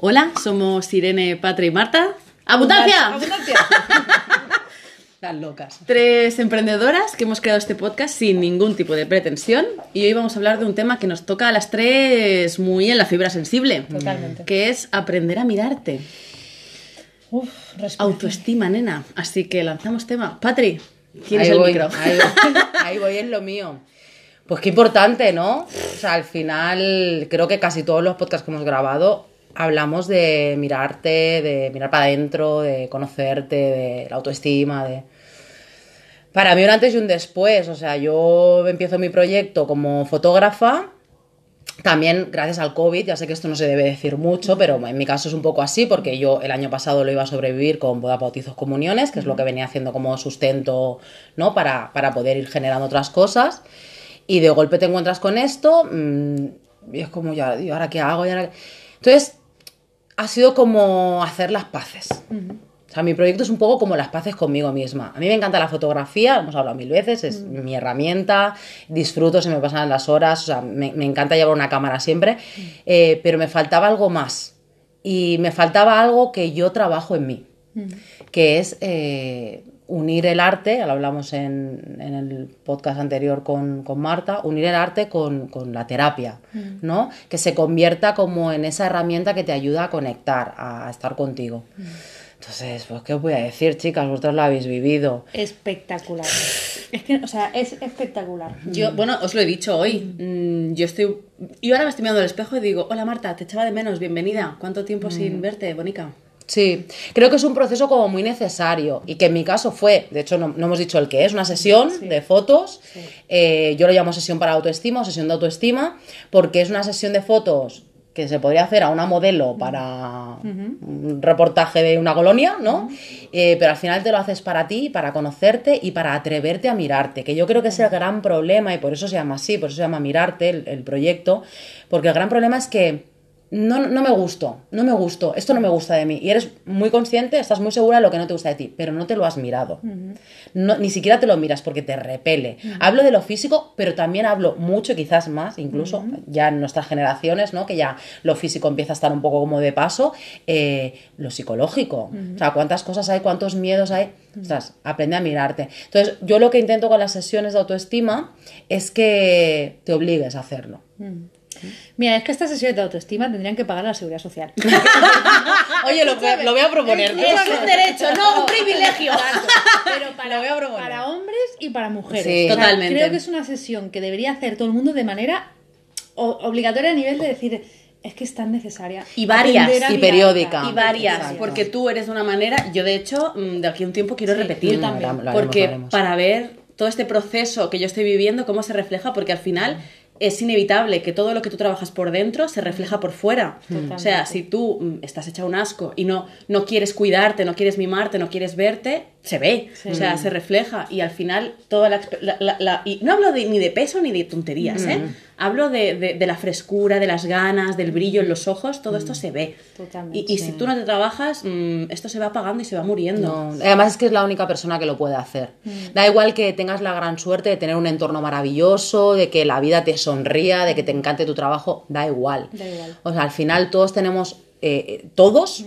Hola, somos Irene, Patra y Marta. ¡Abundancia! ¡Abundancia! Las locas. Tres emprendedoras que hemos creado este podcast sin ningún tipo de pretensión y hoy vamos a hablar de un tema que nos toca a las tres muy en la fibra sensible. Totalmente. Que es aprender a mirarte. Uf. Autoestima, nena. Así que lanzamos tema. Patri, ¿tienes ahí el voy, micro? Ahí voy, ahí voy, es lo mío. Pues qué importante, ¿no? O sea, al final, creo que casi todos los podcasts que hemos grabado hablamos de mirarte, de mirar para adentro, de conocerte, de la autoestima, de... Para mí un antes y un después, o sea, yo empiezo mi proyecto como fotógrafa, también gracias al COVID, ya sé que esto no se debe decir mucho, pero en mi caso es un poco así, porque yo el año pasado lo iba a sobrevivir con boda, bautizos, comuniones, que es lo que venía haciendo como sustento, ¿no? Para, para poder ir generando otras cosas. Y de golpe te encuentras con esto, mmm, y es como, ya, ¿y ahora qué hago? ¿Y ahora qué? Entonces, ha sido como hacer las paces. O sea, mi proyecto es un poco como las paces conmigo misma. A mí me encanta la fotografía, hemos hablado mil veces, es mi herramienta, disfruto, se me pasan las horas, o sea, me, me encanta llevar una cámara siempre, eh, pero me faltaba algo más. Y me faltaba algo que yo trabajo en mí, que es eh, unir el arte, ya lo hablamos en, en el podcast anterior con, con Marta, unir el arte con, con la terapia, ¿no? Que se convierta como en esa herramienta que te ayuda a conectar, a estar contigo. Entonces, pues, ¿qué os voy a decir, chicas? Vosotros lo habéis vivido. Espectacular. Es que, o sea, es espectacular. Yo, bueno, os lo he dicho hoy. Mm, yo estoy. Yo ahora me estoy mirando al espejo y digo, hola Marta, te echaba de menos, bienvenida. ¿Cuánto tiempo sin verte, Bonica? Sí, creo que es un proceso como muy necesario y que en mi caso fue, de hecho no, no hemos dicho el que es, una sesión de fotos, eh, yo lo llamo sesión para autoestima o sesión de autoestima, porque es una sesión de fotos que se podría hacer a una modelo para un reportaje de una colonia, ¿no? Eh, pero al final te lo haces para ti, para conocerte y para atreverte a mirarte, que yo creo que es el gran problema y por eso se llama así, por eso se llama Mirarte el, el proyecto, porque el gran problema es que no, no me gusto, no me gusto, esto no me gusta de mí. Y eres muy consciente, estás muy segura de lo que no te gusta de ti, pero no te lo has mirado. no, ni siquiera te lo miras porque te repele. Hablo de lo físico, pero también hablo mucho, quizás más, incluso ya en nuestras generaciones, ¿no? que ya lo físico empieza a estar un poco como de paso, eh, lo psicológico. O sea, cuántas cosas hay, cuántos miedos hay. Ostras, aprende a mirarte. Entonces, yo lo que intento con las sesiones de autoestima es que te obligues a hacerlo. Mira, es que estas sesiones de autoestima tendrían que pagar la seguridad social. Oye, lo, voy a- lo voy a proponer. Es un derecho, no un privilegio. Pero para, Lo voy a proponer. para hombres y para mujeres. Sí. O sea, Totalmente. Creo que es una sesión que debería hacer todo el mundo de manera obligatoria a nivel de decir, es que es tan necesaria. Y varias, y periódica. Y varias, Exacto. porque tú eres de una manera, yo de hecho, mm, de aquí a un tiempo quiero Sí, repetir, yo también. Lo haremos, porque lo haremos. para ver todo este proceso que yo estoy viviendo, cómo se refleja, porque al final es inevitable que todo lo que tú trabajas por dentro se refleja por fuera. O sea, si tú mm, estás hecha un asco y no, no quieres cuidarte, no quieres mimarte, no quieres verte, se ve, o sea, se refleja. Y al final toda la, exp- la- la- la- y no hablo de, ni de peso ni de tonterías, ¿eh? Hablo de, de- de la frescura, de las ganas, del brillo en los ojos, todo esto se ve. Totalmente. Y, y si tú no te trabajas, mm, esto se va apagando y se va muriendo. No, además es que es la única persona que lo puede hacer. Da igual que tengas la gran suerte de tener un entorno maravilloso, de que la vida te sonría, de que te encante tu trabajo, da igual. Da igual. O sea, al final todos tenemos, eh, eh, todos,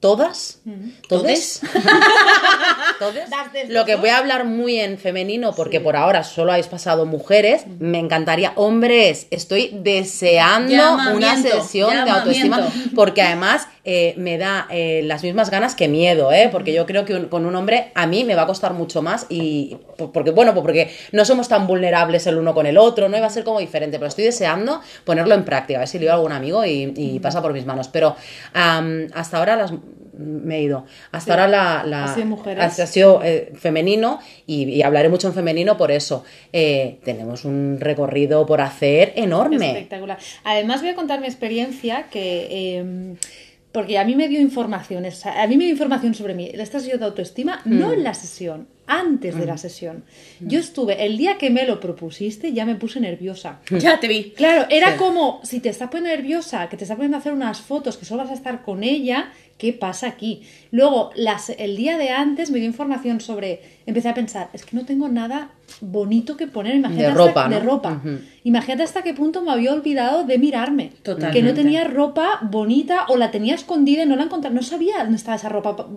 todas, todes, todes. Das desde Lo que voy a hablar muy en femenino, porque por ahora solo habéis pasado mujeres, me encantaría, hombres, estoy deseando una sesión de autoestima, porque además eh, me da eh, las mismas ganas que miedo, ¿eh? porque yo creo que un- con un hombre a mí me va a costar mucho más y po- porque bueno, pues porque no somos tan vulnerables el uno con el otro, no iba a ser como diferente, pero estoy deseando ponerlo en práctica, a ver si le a algún amigo y, y pasa por mis manos, pero hasta ahora las me he ido. Hasta ahora la, la- Ha sido ha- ha sido, eh, femenino y, y hablaré mucho en femenino por eso. Eh, tenemos un recorrido por hacer enorme. Espectacular. Además, voy a contar mi experiencia que. eh, porque a mí me dio información, o sea, a mí me dio información sobre mí, esta sesión de autoestima, no en la sesión, antes de la sesión. Yo estuve, el día que me lo propusiste, ya me puse nerviosa. Ya te vi. Claro, era Sí. como si te estás poniendo nerviosa, que te estás poniendo a hacer unas fotos, que solo vas a estar con ella, ¿qué pasa aquí? Luego, las, el día de antes me dio información sobre, empecé a pensar, es que no tengo nada bonito que poner, imagínate De hasta- ropa, de ropa. Imagínate hasta qué punto me había olvidado de mirarme. Totalmente. Que no tenía ropa bonita o la tenía escondida y no la encontraba, no sabía dónde estaba esa ropa pa-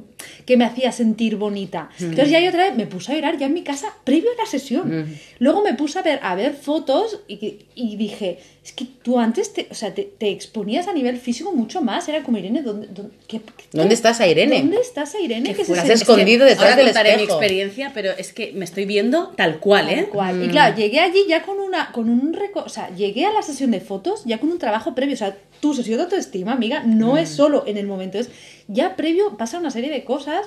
que me hacía sentir bonita. Entonces ya yo otra vez me puse a llorar ya en mi casa previo a la sesión. Luego me puse a ver, a ver fotos y, dije, es que tú antes te, o sea, te, te exponías a nivel físico mucho más. Era como, Irene, ¿dónde, dónde, qué- qué- ¿Dónde está esa Irene? ¿Dónde está esa Irene? que se Has escondido detrás Ahora del contaré mi espejo. experiencia, pero es que me estoy viendo tal cual, ¿eh? Tal cual. Y claro, llegué allí ya con una, con un reco- o sea, llegué a la sesión de fotos ya con un trabajo previo. O sea, tu sesión de autoestima, amiga, no es solo en el momento, es ya previo pasa una serie de cosas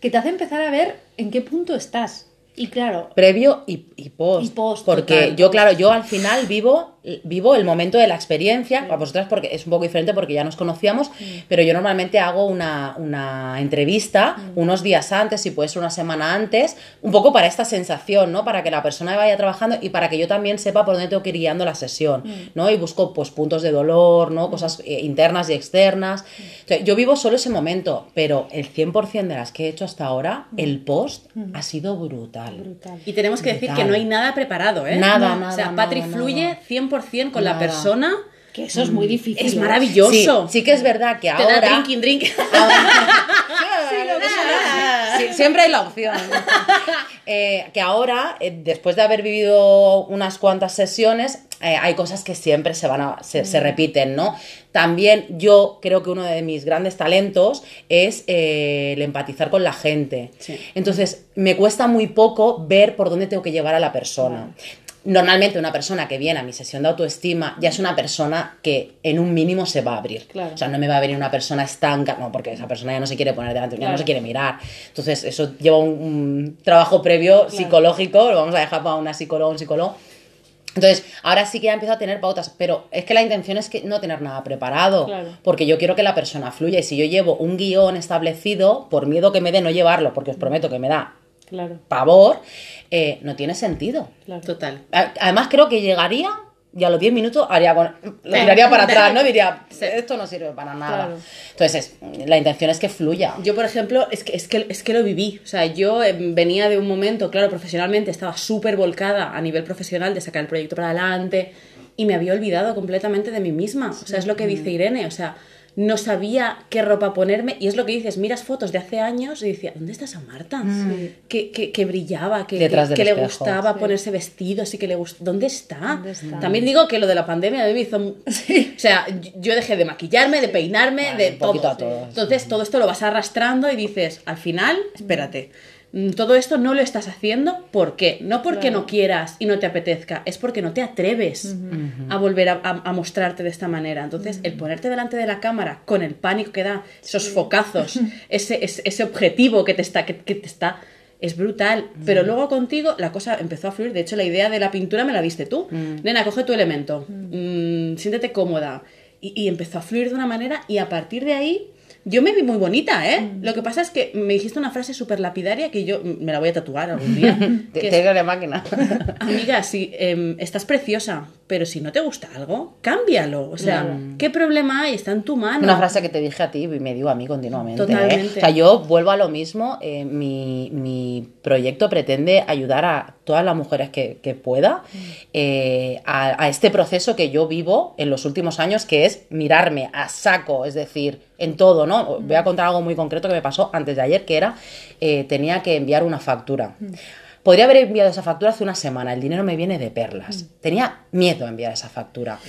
que te hace empezar a ver en qué punto estás. Y claro, previo y, y post. Y post, porque total. yo, claro, yo al final vivo, vivo el momento de la experiencia. Para vosotras porque es un poco diferente porque ya nos conocíamos, pero yo normalmente hago una, una entrevista unos días antes, si puede ser una semana antes, un poco para esta sensación, ¿no? Para que la persona vaya trabajando y para que yo también sepa por dónde tengo que ir guiando la sesión, ¿no? Y busco pues puntos de dolor, ¿no? Cosas eh, internas y externas. Entonces, yo vivo solo ese momento, pero el 100% de las que he hecho hasta ahora, el post ha sido brutal. brutal. Y tenemos que decir Brutal. que no hay nada preparado, ¿eh? Nada, No. nada, O sea, nada, Patri nada. fluye 100% con la persona. Que eso es muy difícil. Es ¿eh? maravilloso. Sí, sí que es verdad que Te ahora... da drinking, drink. Sí, siempre hay la opción. Eh, que ahora, eh, después de haber vivido unas cuantas sesiones, eh, hay cosas que siempre se van a, se, Mm. se repiten, ¿no? También yo creo que uno de mis grandes talentos es eh, el empatizar con la gente. Sí. Entonces, me cuesta muy poco ver por dónde tengo que llevar a la persona. Normalmente una persona que viene a mi sesión de autoestima ya es una persona que en un mínimo se va a abrir. Claro. O sea, no me va a venir una persona estanca, no, porque esa persona ya no se quiere poner delante, ya no Claro. se quiere mirar. Entonces, eso lleva un, un trabajo previo psicológico, lo vamos a dejar para una psicóloga, un psicólogo. Entonces, ahora sí que ya empiezo a tener pautas, pero es que la intención es que no tener nada preparado, Claro. porque yo quiero que la persona fluya y si yo llevo un guion establecido, por miedo que me dé no llevarlo, porque os prometo que me da Claro, pavor, eh, no tiene sentido. claro. Total. Además, creo que llegaría y a los 10 minutos haría con- lo tiraría para atrás, ¿no? Diría, esto no sirve para nada. Claro. Entonces, es- la intención es que fluya. Yo, por ejemplo, es que, es que, es que lo viví. O sea, yo eh, venía de un momento, claro, profesionalmente, estaba súper volcada a nivel profesional de sacar el proyecto para adelante y me había olvidado completamente de mí misma. O sea, es lo que dice Irene. O sea, no sabía qué ropa ponerme y es lo que dices, miras fotos de hace años y decía, ¿dónde está esa Marta? Que, que, que brillaba, que, que, le gustaba Sí. ponerse vestidos y que le gustaba. ¿Dónde está? ¿Dónde está? También digo que lo de la pandemia a mí me hizo... O sea, yo dejé de maquillarme, de peinarme, de todo. a todos. Entonces todo esto lo vas arrastrando y dices, al final, espérate, mm, todo esto no lo estás haciendo, ¿por qué? No porque Claro. no quieras y no te apetezca, es porque no te atreves a volver a, a- a mostrarte de esta manera. Entonces, el ponerte delante de la cámara con el pánico que da, esos focazos, ese, ese, ese objetivo que te está... Que, que te está es brutal, pero luego contigo la cosa empezó a fluir. De hecho, la idea de la pintura me la diste tú. Nena, coge tu elemento, mm, siéntete cómoda. Y, y empezó a fluir de una manera y a partir de ahí yo me vi muy bonita, ¿eh? Lo que pasa es que me dijiste una frase súper lapidaria que yo mm, me la voy a tatuar algún día. Te, que te es, digo de máquina. Amiga, si em, estás preciosa, pero si no te gusta algo, cámbialo. O sea, ¿qué problema hay? Está en tu mano. Una frase que te dije a ti y me digo a mí continuamente. ¿eh? Totalmente. O sea, yo vuelvo a lo mismo. eh, mi, mi proyecto pretende ayudar a todas las mujeres que, que pueda eh, a, a este proceso que yo vivo en los últimos años, que es mirarme a saco, es decir, en todo, ¿no? Voy a contar algo muy concreto que me pasó antes de ayer, que era, eh, tenía que enviar una factura. Podría haber enviado esa factura hace una semana, el dinero me viene de perlas. Tenía miedo a enviar esa factura.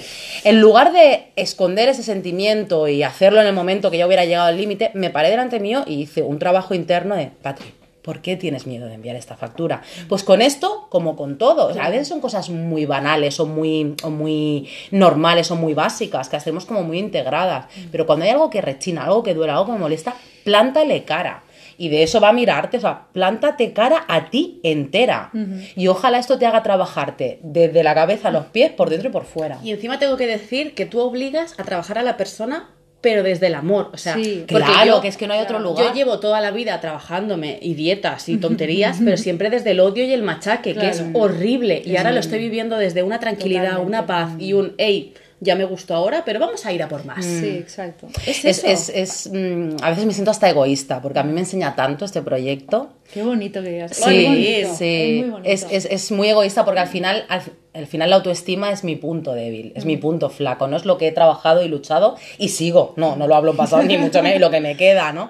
En lugar de esconder ese sentimiento y hacerlo en el momento que ya hubiera llegado al límite, me paré delante mío y hice un trabajo interno de, Patri, ¿por qué tienes miedo de enviar esta factura? Pues con esto, como con todo, o sea, a veces son cosas muy banales o muy, o muy normales o muy básicas, que hacemos como muy integradas, pero cuando hay algo que rechina, algo que duele, algo que me molesta, plántale cara. Y de eso va a mirarte, o sea, plántate cara a ti entera. Y ojalá esto te haga trabajarte desde la cabeza a los pies, por dentro y por fuera. Y encima tengo que decir que tú obligas a trabajar a la persona, pero desde el amor. O sea, Sí. porque Claro, que es que no hay otro lugar. Yo llevo toda la vida trabajándome y dietas y tonterías, pero siempre desde el odio y el machaque, que es horrible. Y ahora lo estoy viviendo desde una tranquilidad, Totalmente. una paz y un, hey, ya me gustó ahora, pero vamos a ir a por más. Sí, exacto. Es Es, eso. es, es, mm, a veces me siento hasta egoísta, porque a mí me enseña tanto este proyecto. Qué bonito que digas. Sí, bonito, sí. Es muy bonito. Es, es- es muy egoísta porque al final, al, al final la autoestima es mi punto débil, es Mm. mi punto flaco, no es lo que he trabajado y luchado y sigo, no, no lo hablo en pasado ni mucho menos, lo que me queda, ¿no?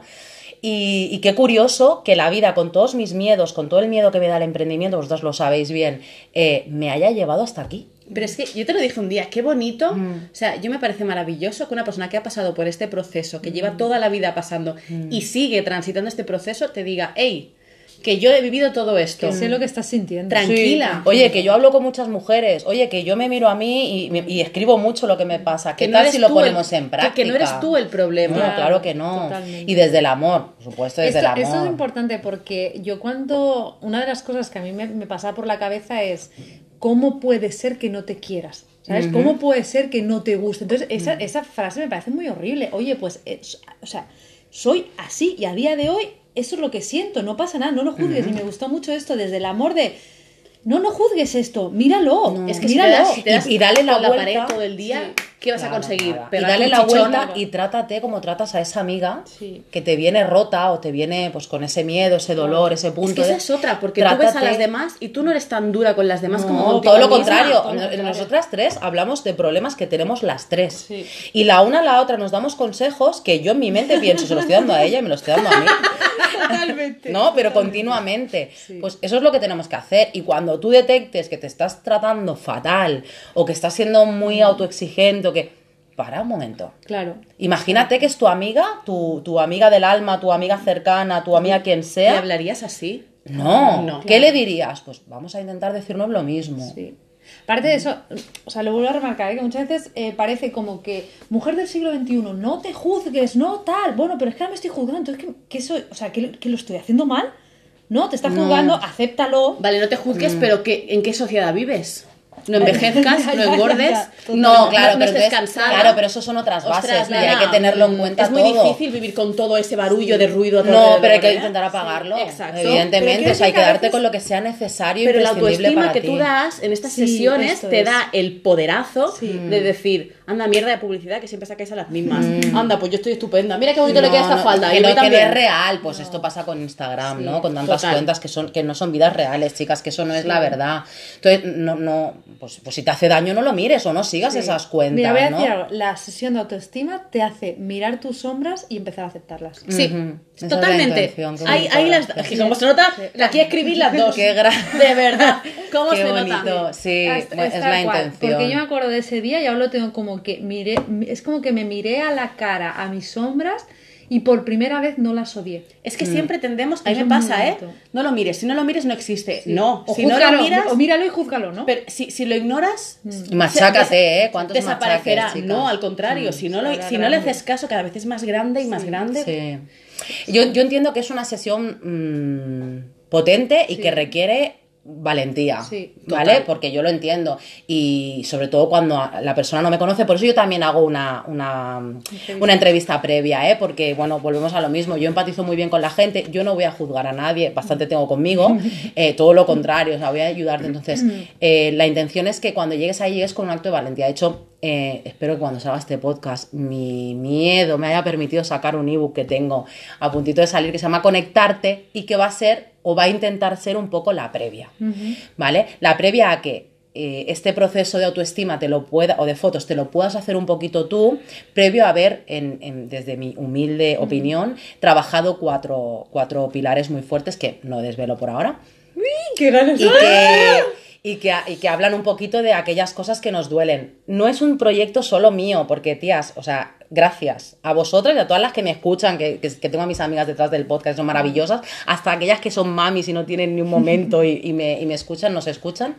Y, y qué curioso que la vida, con todos mis miedos, con todo el miedo que me da el emprendimiento, vosotros lo sabéis bien, eh, me haya llevado hasta aquí. Pero es que yo te lo dije un día, qué bonito. Mm. O sea, yo me parece maravilloso que una persona que ha pasado por este proceso, que lleva toda la vida pasando Mm. y sigue transitando este proceso, te diga, hey, que yo he vivido todo esto. Que sé lo que estás sintiendo. Tranquila. Oye, que yo hablo con muchas mujeres, oye, que yo me miro a mí y, escribo mucho lo que me pasa. ¿Qué Que no tal si lo ponemos el- en práctica? que no eres tú el problema. No, claro que no. Totalmente. Y desde el amor, por supuesto, desde Esto, el amor. esto es importante porque yo cuando una de las cosas que a mí me, me pasaba por la cabeza es cómo puede ser que no te quieras. ¿Sabes? ¿Cómo puede ser que no te guste? Entonces, esa, esa frase me parece muy horrible. Oye, pues, es- o sea, soy así y a día de hoy eso es lo que siento, no pasa nada, no lo juzgues. Y me gustó mucho esto desde el amor de, no, no juzgues esto, míralo, Es que si míralo. das, si das Y- y dale la vuelta. pared todo el día, ¿qué vas a conseguir? nada. Y dale la vuelta y trátate como tratas a esa amiga Sí. que te viene rota o te viene pues con ese miedo, ese dolor, ese punto. Es que esa de- es otra, porque tú ves a Trátate- las demás y tú no eres tan dura con las demás como contigo todo lo misma. contrario. Todo Nos-. Nosotras tres hablamos de problemas que tenemos las tres. Sí. Y la una a la otra nos damos consejos que yo en mi mente pienso, se lo estoy dando a ella y me lo estoy dando a mí. Totalmente. ¿No? Pero continuamente. Pues eso es lo que tenemos que hacer. Y cuando tú detectes que te estás tratando fatal o que estás siendo muy autoexigente que... Para un momento. Claro. Imagínate que es tu amiga, tu, tu amiga del alma, tu amiga cercana, tu amiga quien ¿Y sea. hablarías así? No, No. ¿qué le dirías? Pues vamos a intentar decirnos lo mismo. Sí. Aparte de eso, o sea, lo vuelvo a remarcar, ¿eh? que muchas veces eh, parece como que mujer del siglo XXI, no te juzgues, no tal. Bueno, pero es que ahora me estoy juzgando, entonces, ¿qué, qué soy? O sea, ¿que, que lo estoy haciendo mal? No, te estás juzgando, acéptalo. Vale, no te juzgues, Mm. pero ¿qué, ¿en qué sociedad vives? No envejezcas, no engordes. No, claro, no pero estés entonces- cansada. claro, pero eso son otras bases Ostras, y hay que tenerlo en mm, cuenta Es muy todo. difícil vivir con todo ese barullo de ruido. No, pero hay que intentar apagarlo. Sí, exacto. Pero Evidentemente, o sea, hay que darte con lo que sea necesario y Pero la autoestima para que ti. tú das en estas Sí, sesiones te es. da el poderazo Sí. de decir, anda, mierda de publicidad que siempre sacáis a las mismas. Anda, pues yo estoy estupenda. Mira qué bonito le queda esta Mm. no, falda. Que y no, no también. es real, pues esto pasa con Instagram, ¿no? Con tantas cuentas que son que no son vidas reales, chicas, que eso no es la verdad. Entonces, no, no, pues, pues si te hace daño no lo mires o no sigas esas cuentas, Mira, voy a ¿no? decir algo, la sesión de autoestima te hace mirar tus sombras y empezar a aceptarlas. Sí, totalmente. bonito, hay las, que como se nota, aquí escribís las dos. Qué De verdad. ¿Cómo Qué se bonito, nota? sí, bueno, es es la cual, intención. Porque yo me acuerdo de ese día y ahora lo tengo como que miré, es como que me miré a la cara, a mis sombras y por primera vez no las odié. Es que siempre tendemos, a mí me pasa, ¿eh? No lo mires, si no lo mires no existe. No, O si no lo miras, o míralo y júzgalo, ¿no? pero si, si lo ignoras, Y machácate, se- ¿eh? ¿Cuántos desaparecerá. machaques, no, al contrario, si no, lo, si no le grande. haces caso, cada vez es más grande y más grande. Sí. Yo, yo entiendo que es una sesión mm, potente y que requiere valentía, Sí, ¿vale? total. Porque yo lo entiendo. Y sobre todo cuando la persona no me conoce, por eso yo también hago una, una, una entrevista previa, ¿eh? Porque, bueno, volvemos a lo mismo, yo empatizo muy bien con la gente, yo no voy a juzgar a nadie, bastante tengo conmigo, eh, todo lo contrario, o sea, voy a ayudarte, entonces eh, la intención es que cuando llegues ahí llegues con un acto de valentía, de hecho, eh, espero que cuando salga este podcast mi miedo me haya permitido sacar un ebook que tengo a puntito de salir que se llama Conectarte y que va a ser o va a intentar ser un poco la previa, ¿vale? La previa a que eh, este proceso de autoestima te lo pueda o de fotos te lo puedas hacer un poquito tú previo a haber en, en- desde mi humilde opinión trabajado cuatro, cuatro pilares muy fuertes que no desvelo por ahora. ¡Qué ganas! y que, y, que, y que hablan un poquito de aquellas cosas que nos duelen. No es un proyecto solo mío, porque, tías, o sea, gracias a vosotras y a todas las que me escuchan, que, que- tengo a mis amigas detrás del podcast, son maravillosas, hasta aquellas que son mamis y no tienen ni un momento y, y me, y me escuchan, nos escuchan.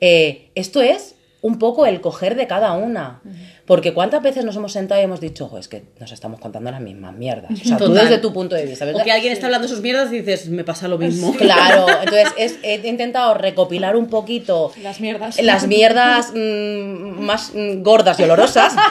Eh, esto es un poco el coger de cada una. Porque cuántas veces nos hemos sentado y hemos dicho, "Jo, es que nos estamos contando las mismas mierdas. O sea, tú Total. desde tu punto de vista. O ¿verdad? que alguien está hablando sus mierdas y dices, me pasa lo mismo. Claro, entonces es- he intentado recopilar un poquito Las mierdas. las mierdas mm, más mm, gordas y olorosas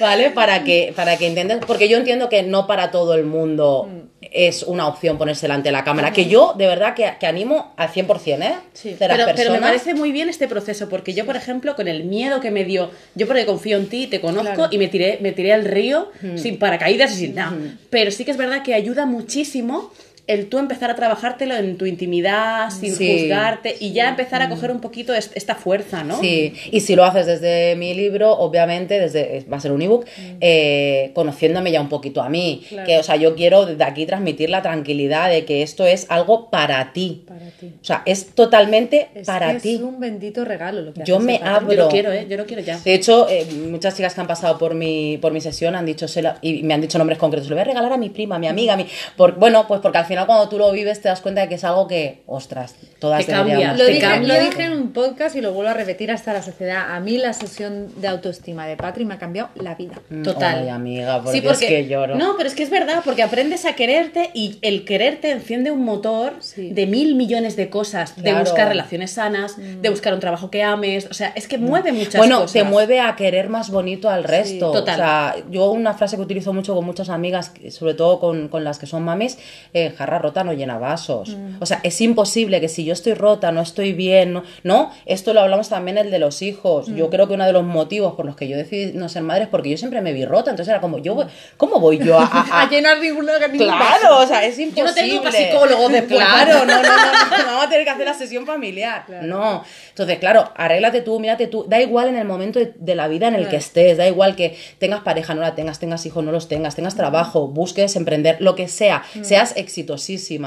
¿vale? Para que, para que entiendas, porque yo entiendo que no para todo el mundo es una opción ponerse delante de la cámara, que yo de verdad que, que animo al 100%, ¿eh? Sí. De las Pero, pero me personas. parece muy bien este proceso, porque yo, por ejemplo, con el miedo que me dio, yo porque confío en ti, te conozco Claro. y me tiré, me tiré al río sin paracaídas y sin nada. Pero sí que es verdad que ayuda muchísimo el tú empezar a trabajártelo en tu intimidad, sin Sí. juzgarte y ya empezar a coger un poquito est- esta fuerza, ¿no? Sí, y si lo haces desde mi libro, obviamente, desde va a ser un ebook, eh, conociéndome ya un poquito a mí. Claro. Que, o sea, yo quiero desde aquí transmitir la tranquilidad de que esto es algo para ti. Para ti. O sea, es totalmente Es para que ti. Es un bendito regalo lo que Yo me abro. Yo lo quiero, ¿eh? Yo lo quiero ya. De hecho, eh, muchas chicas que han pasado por mi, por mi sesión han dicho, y me han dicho nombres concretos, lo voy a regalar a mi prima, a mi amiga, a mi... Por, bueno, pues porque al final cuando tú lo vives te das cuenta de que es algo que, ostras, todas Te cambia. Lo Te dije, cambia. lo dije en un podcast y lo vuelvo a repetir hasta la sociedad. A mí la sesión de autoestima de Patri me ha cambiado la vida. Total. Ay, amiga, porque, Sí, porque es que lloro. No, pero es que es verdad, porque aprendes a quererte y el quererte enciende un motor Sí. de mil millones de cosas, de buscar relaciones sanas, de buscar un trabajo que ames, o sea, es que mueve muchas bueno, cosas. te mueve a querer más bonito al resto. total. O sea, yo una frase que utilizo mucho con muchas amigas, sobre todo con, con las que son mamis, eh, jarra rota no llena vasos. O sea, es imposible que si yo estoy rota, no estoy bien, no, no esto lo hablamos también el de los hijos. Yo creo que uno de los motivos por los que yo decidí no ser madre es porque yo siempre me vi rota. Entonces era como, yo, voy- ¿cómo voy yo a, a- a- llenar ninguna Claro, o sea, es imposible. Yo no tengo para psicólogos después. Claro, no, no, no, no, vamos a tener que hacer la sesión familiar. No. Entonces, claro, arréglate tú, mírate tú. Da igual en el momento de, de la vida en el que estés, da igual que tengas pareja, no la tengas, tengas hijos, no los tengas, tengas trabajo, busques emprender, lo que sea, seas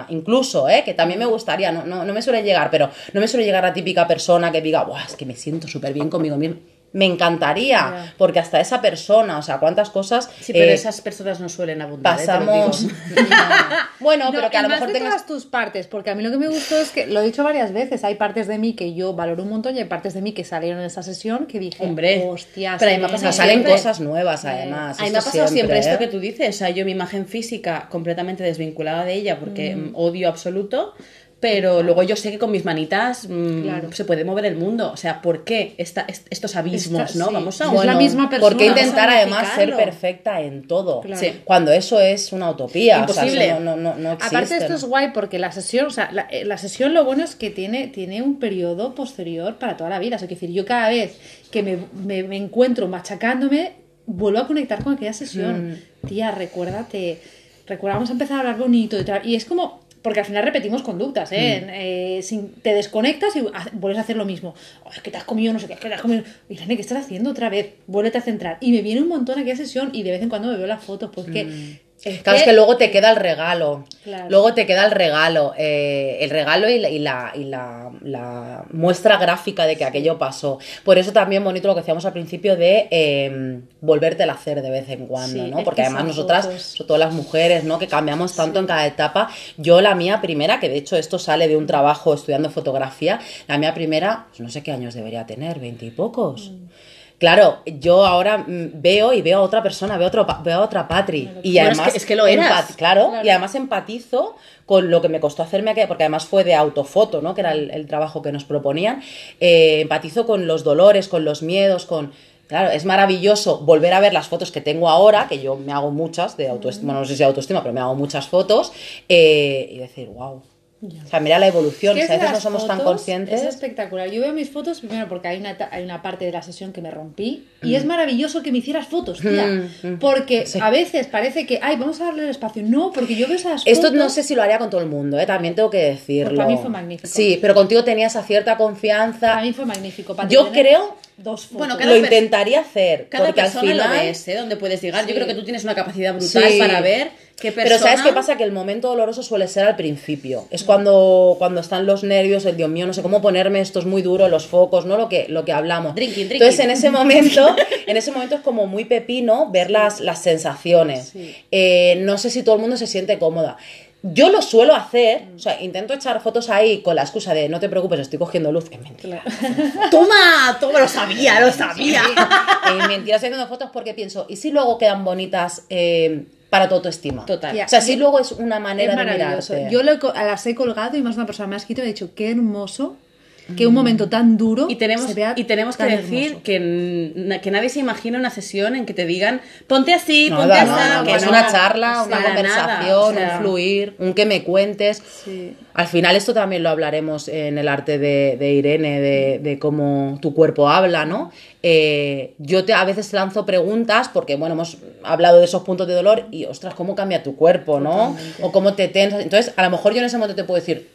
Incluso, ¿eh? que también me gustaría, no, no, no me suele llegar, pero no me suele llegar la típica persona que diga, Buah, es que me siento súper bien conmigo mismo. Me encantaría, Ya. porque hasta esa persona, o sea, cuántas cosas Sí, pero eh, esas personas no suelen abundar. ¿eh? Te lo pasamos. digo. bueno, No, pero que a lo mejor de tengas todas tus partes, porque a mí lo que me gustó es que, lo he dicho varias veces, hay partes de mí que yo valoro un montón y hay partes de mí que salieron en esa sesión que dije, Hombre, hostia, pero a mí me ha pasado salen siempre. cosas nuevas además. A mí me ha pasado siempre, esto ¿eh? que tú dices, o sea, yo mi imagen física completamente desvinculada de ella porque mm, odio absoluto, pero luego yo sé que con mis manitas mm, Claro. se puede mover el mundo, o sea, ¿por qué esta- est- estos abismos, Esta- no? sí. Vamos a Es la misma persona. ¿Por qué intentar además ser perfecta en todo? Claro. Sí. Cuando eso es una utopía. o sea, Imposible. no, no, no, no existe. Aparte esto es guay porque la sesión, o sea, la, eh, la sesión lo bueno es que tiene, tiene un periodo posterior para toda la vida. O sea, decir, yo cada vez que me, me- me encuentro machacándome, vuelvo a conectar con aquella sesión. Mm. Tía, recuérdate, recuerda, vamos a empezar a hablar bonito y tal. Y es como, porque al final repetimos conductas, ¿eh? Mm. Eh, sin- te desconectas y ha- vuelves a hacer lo mismo. Oh, es que te has comido no sé qué, es que te has comido... Irene, ¿qué estás haciendo otra vez? Vuélvete a centrar. Y me viene un montón aquella sesión y de vez en cuando me veo las fotos porque... es. Claro, es que luego te queda el regalo. Claro. Luego te queda el regalo. eh, el regalo y, la, y, la, y la- la muestra gráfica de que aquello pasó. Por eso también bonito lo que decíamos al principio de eh, volvértela a hacer de vez en cuando, Sí, ¿no? Porque que además nosotras, fotos- sobre todo las mujeres, ¿no? Que cambiamos tanto en cada etapa. Yo la mía primera, que de hecho esto sale de un trabajo estudiando fotografía, la mía primera, pues no sé qué años debería tener, veinte y pocos. Mm. Claro, yo ahora mm, veo y veo a otra persona, veo otro, veo a otra Patri. Y es además que- es que lo eras. claro, Claro. y además empatizo con lo que me costó hacerme aquella, porque además fue de autofoto, ¿no? Que era el, el trabajo que nos proponían. Eh, empatizo con los dolores, con los miedos, con. Claro, es maravilloso volver a ver las fotos que tengo ahora, que yo me hago muchas de autoestima, bueno, no sé si de autoestima, pero me hago muchas fotos, eh, y decir, wow. O sea, mira la evolución, o sea, a veces no somos tan fotos conscientes. Es espectacular. Yo veo mis fotos primero porque hay una, hay una parte de la sesión que me rompí Mm. y es maravilloso que me hicieras fotos, tía. Porque Sí. a veces parece que, ay, vamos a darle el espacio. No, porque yo veo esas Esto fotos. no sé si lo haría con todo el mundo, ¿eh? también tengo que decirlo. Pues para mí fue magnífico. Sí, pero contigo tenía esa cierta confianza. Para mí fue magnífico. Para Yo tener creo Dos fotos. Bueno, cada lo intentaría hacer, Cada porque al persona final... lo ves, ¿eh? Donde puedes llegar. Sí. Yo creo que tú tienes una capacidad brutal Sí. para ver. Pero ¿sabes qué pasa? Que el momento doloroso suele ser al principio. Es cuando, cuando están los nervios, el Dios mío, no sé cómo ponerme, esto es muy duro, los focos, ¿no? Lo que, lo que hablamos. Drinking, drinking. Entonces, en ese momento, en ese momento es como muy pepino ver las, las sensaciones. Sí. Eh, no sé si todo el mundo se siente cómoda. Yo lo suelo hacer, o sea, intento echar fotos ahí con la excusa de no te preocupes, estoy cogiendo luz. Es mentira. ¡Toma! ¡Toma! Lo sabía, lo sabía. Eh, mentira, estoy haciendo fotos porque pienso, ¿y si luego quedan bonitas eh, para tu autoestima? Total. Ya. O sea, si luego es una manera es de mirarte. Yo lo las he colgado y más de una persona me ha escrito y me ha dicho, qué hermoso que un momento tan duro Y tenemos, se vea y tenemos que decir que, que nadie se imagina una sesión en que te digan ponte así, ponte así. no, que es no. una charla, una conversación, nada, o sea, un fluir, un que me cuentes. Sí. Al final esto también lo hablaremos en el arte de, de Irene, de, de cómo tu cuerpo habla, ¿no? Eh, yo te, a veces lanzo preguntas porque, bueno, hemos hablado de esos puntos de dolor y, ostras, ¿cómo cambia tu cuerpo, no? O cómo te tensas. Entonces, a lo mejor yo en ese momento te puedo decir,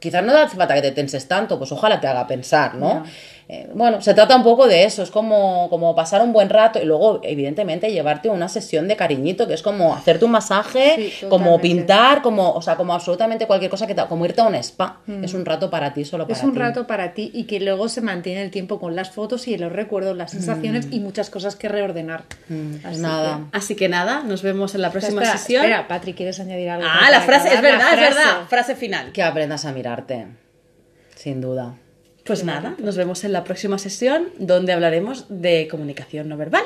quizás no hace falta que te tenses tanto, pues ojalá te haga pensar, ¿no? Eh, bueno, se trata un poco de eso, es como, como pasar un buen rato y luego, evidentemente, llevarte una sesión de cariñito, que es como hacerte un masaje, Sí, como pintar, como, o sea, como absolutamente cualquier cosa que te, como irte a un spa. Es un rato para ti, solo para Es un ti. rato para ti y que luego se mantiene el tiempo con las fotos y los recuerdos, las sensaciones y muchas cosas que reordenar. Mm, Así nada. Así que nada, nos vemos en la próxima espera, sesión. Espera, Patri, ¿quieres añadir algo? Ah, la frase, es verdad, La es frase. verdad. Frase final. Que aprendas a mirarte, sin duda. Pues nada, nos vemos en la próxima sesión donde hablaremos de comunicación no verbal.